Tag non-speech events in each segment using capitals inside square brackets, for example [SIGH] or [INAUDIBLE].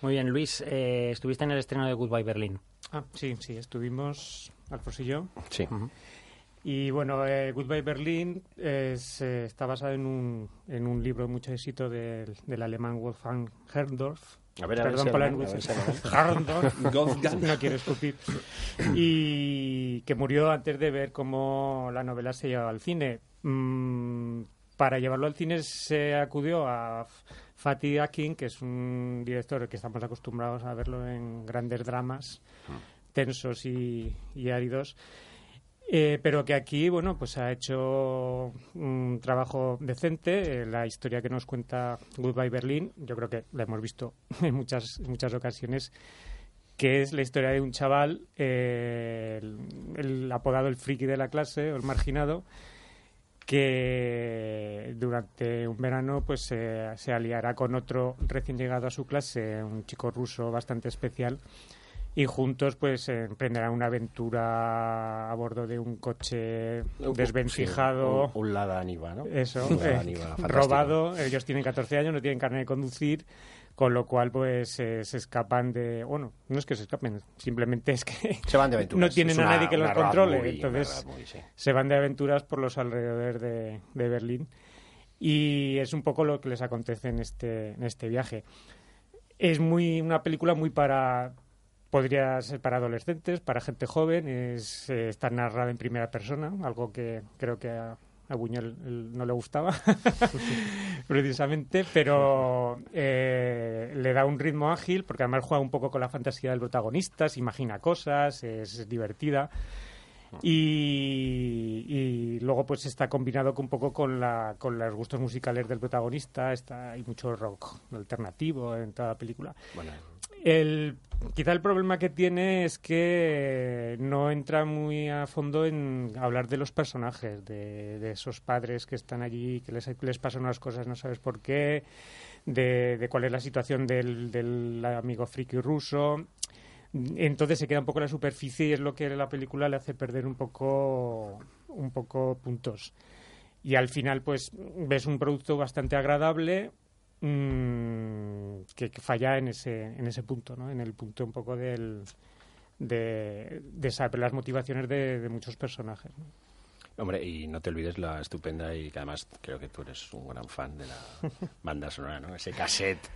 Muy bien, Luis, eh, estuviste en el estreno de Goodbye Berlin. Ah, sí, sí, estuvimos, Alfonso y yo. Sí. Y bueno, eh, Goodbye Berlin es, eh, está basado en un, en un libro de mucho éxito del, del alemán Wolfgang Herrndorf. A ver, a ver Perdón por la. Herrndorf. [LAUGHS] Wolfgang. no quiero escupir. Y que murió antes de ver cómo la novela se llevaba al cine. Mm, para llevarlo al cine se acudió a Fatih Akin, que es un director que estamos acostumbrados a verlo en grandes dramas tensos y, y áridos. Eh, pero que aquí, bueno, pues ha hecho un trabajo decente. Eh, la historia que nos cuenta Goodbye Berlin, yo creo que la hemos visto [LAUGHS] en muchas, muchas ocasiones, que es la historia de un chaval, eh, el, el apodado el friki de la clase, o el marginado, que durante un verano pues se- se aliará con otro recién llegado a su clase, un chico ruso bastante especial, y juntos pues emprenderán una aventura a bordo de un coche desvencijado. Sí, un, un Lada Niva, ¿no? Eso, Un Lada eh, [LAUGHS] robado. Ellos tienen 14 años, no tienen carne de conducir, con lo cual pues eh, se escapan de... Bueno, no es que se escapen, simplemente es que Se van de aventuras. [LAUGHS] no tienen a nadie que los controle. entonces sí. se van de aventuras por los alrededores de, de Berlín. Y es un poco lo que les acontece en este, en este viaje. Es muy una película muy para... Podría ser para adolescentes, para gente joven. Es, eh, está narrada en primera persona, algo que creo que a, a Buñuel el- no le gustaba, [LAUGHS] precisamente, pero eh, le da un ritmo ágil, porque además juega un poco con la fantasía del protagonista, se imagina cosas, es, divertida. Y, y luego pues está combinado con un poco con, la, con los gustos musicales del protagonista, está, hay mucho rock alternativo en toda la película. Bueno, El, quizá el problema que tiene es que no entra muy a fondo en hablar de los personajes, de, de esos padres que están allí, que les, les pasan unas cosas, no sabes por qué, de, de cuál es la situación del, amigo friki ruso. Entonces se queda un poco en la superficie y es lo que la película le hace perder un poco, un poco puntos. Y al final, pues, ves un producto bastante agradable, mm, que, que falla en ese, en ese punto, ¿no? En el punto un poco del, de, de saber las motivaciones de, de muchos personajes. ¿no? Hombre, y no te olvides la estupenda y que además creo que tú eres un gran fan de la [LAUGHS] banda sonora, ¿no? Ese cassette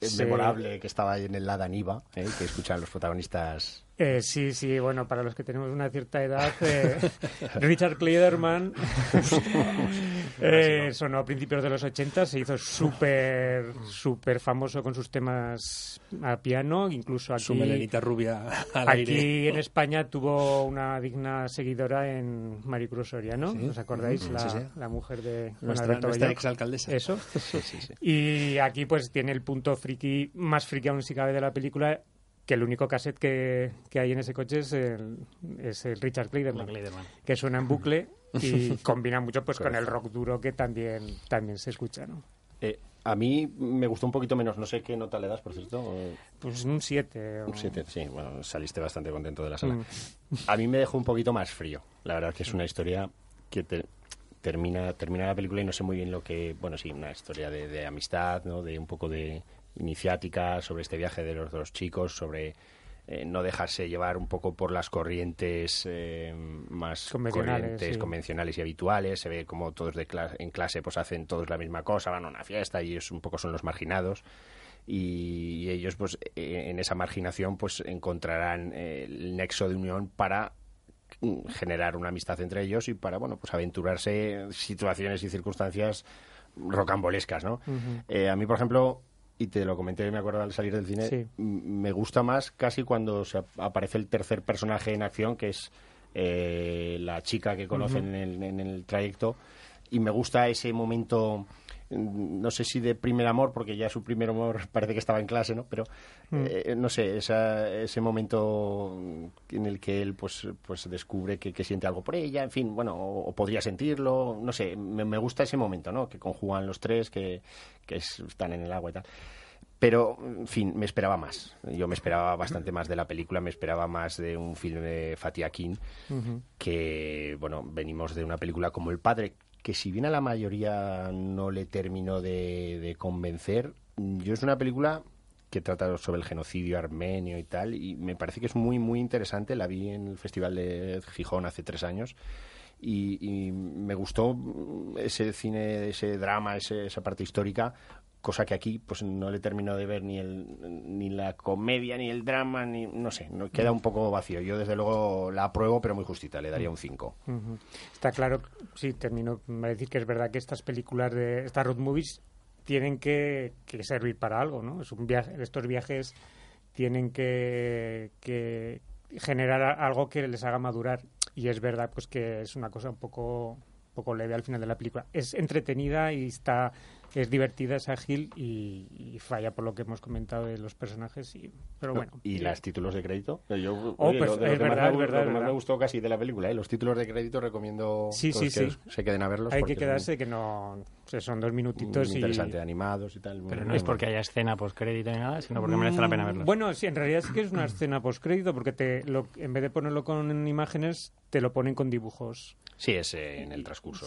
Sí. memorable que estaba ahí en el Lada Niva, ¿eh? que escuchan los protagonistas. Eh, sí, sí, bueno, para los que tenemos una cierta edad, eh, [LAUGHS] Richard Clayderman [LAUGHS] eh, sonó a principios de los 80, se hizo súper súper famoso con sus temas a piano, incluso aquí, Su melenita rubia al aire. aquí en España tuvo una digna seguidora en Maricruz Soriano, Sí. ¿os acordáis? Mm, La, sí, sí. la mujer de Juan Nuestra, nuestra exalcaldesa. Eso. [LAUGHS] Sí, sí, sí. Y aquí pues tiene el punto friki, más friki aún si cabe de la película, que el único cassette que, que hay en ese coche es el, es el Richard Clayderman, Clayderman. que suena en bucle y [LAUGHS] combina mucho pues con el rock duro que también, también se escucha, ¿no? Eh, a mí me gustó un poquito menos, no sé qué nota le das, por cierto. Pues un 7. Un 7, sí, bueno, saliste bastante contento de la sala. Mm. A mí me dejó un poquito más frío. La verdad que es una historia que te- termina, termina la película y no sé muy bien lo que... Bueno, sí, una historia de, de amistad, ¿no? De un poco de iniciática sobre este viaje de los dos chicos, sobre eh, no dejarse llevar un poco por las corrientes eh, más Convencionales, corrientes, sí. convencionales y habituales. Se ve como todos de en clase pues hacen todos la misma cosa, van a una fiesta y ellos un poco son los marginados y, y ellos pues eh, en esa marginación pues encontrarán el nexo de unión para generar una amistad entre ellos y para bueno pues aventurarse en situaciones y circunstancias rocambolescas no Eh, a mí por ejemplo y te lo comenté me acuerdo al salir del cine Sí. me gusta más casi cuando se ap- aparece el tercer personaje en acción que es eh, la chica que conocen en, el, en el trayecto y me gusta ese momento no sé si de primer amor porque ya su primer amor [LAUGHS] parece que estaba en clase no pero eh, no sé esa- ese momento en el que él pues pues descubre que, que siente algo por ella en fin bueno o, o podría sentirlo no sé me, me gusta ese momento no que conjugan los tres que, que es- están en el agua y tal. Pero, en fin, me esperaba más. Yo me esperaba bastante más de la película, me esperaba más de un filme de Fatih Akin, que, bueno, venimos de una película como El Padre, que si bien a la mayoría no le terminó de, de convencer, yo es una película que trata sobre el genocidio armenio y tal, y me parece que es muy, muy interesante. La vi en el Festival de Gijón hace tres años. Y, y me gustó ese cine, ese drama, ese, esa parte histórica, cosa que aquí pues no le termino de ver ni el ni la comedia ni el drama ni no sé no, queda un poco vacío yo desde luego la apruebo pero muy justita le daría un 5 Ujú. Está claro, sí, termino de decir que es verdad que estas películas de estas road movies tienen que, que servir para algo, ¿no? Es un viaje, estos viajes tienen que, que generar algo que les haga madurar y es verdad pues que es una cosa un poco un poco leve al final de la película. Es entretenida y está es divertida, es ágil y, y falla por lo que hemos comentado de los personajes y pero bueno. y los títulos de crédito yo Oh, oye, pues, lo, de lo es verdad, es verdad, lo que más verdad. me gustó casi de la película ¿eh? los títulos de crédito recomiendo Sí, sí, que sí. se queden a verlos Hay que quedarse que no o sea, son dos minutitos muy y interesante animados y tal muy- Pero no muy es porque haya escena postcrédito ni nada, sino porque merece la pena verlos. Mm, Bueno, sí, en realidad sí que es una escena postcrédito porque te lo, en vez de ponerlo con imágenes, te lo ponen con dibujos. sí es eh, en el transcurso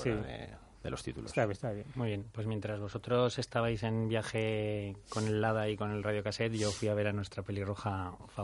de los títulos Está, bien, está bien. Muy bien, pues mientras vosotros estabais en viaje con el Lada y con el radiocassette, yo fui a ver a nuestra pelirroja favorita.